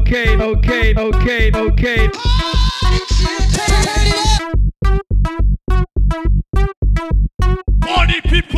okay, okay, okay, okay. Money people.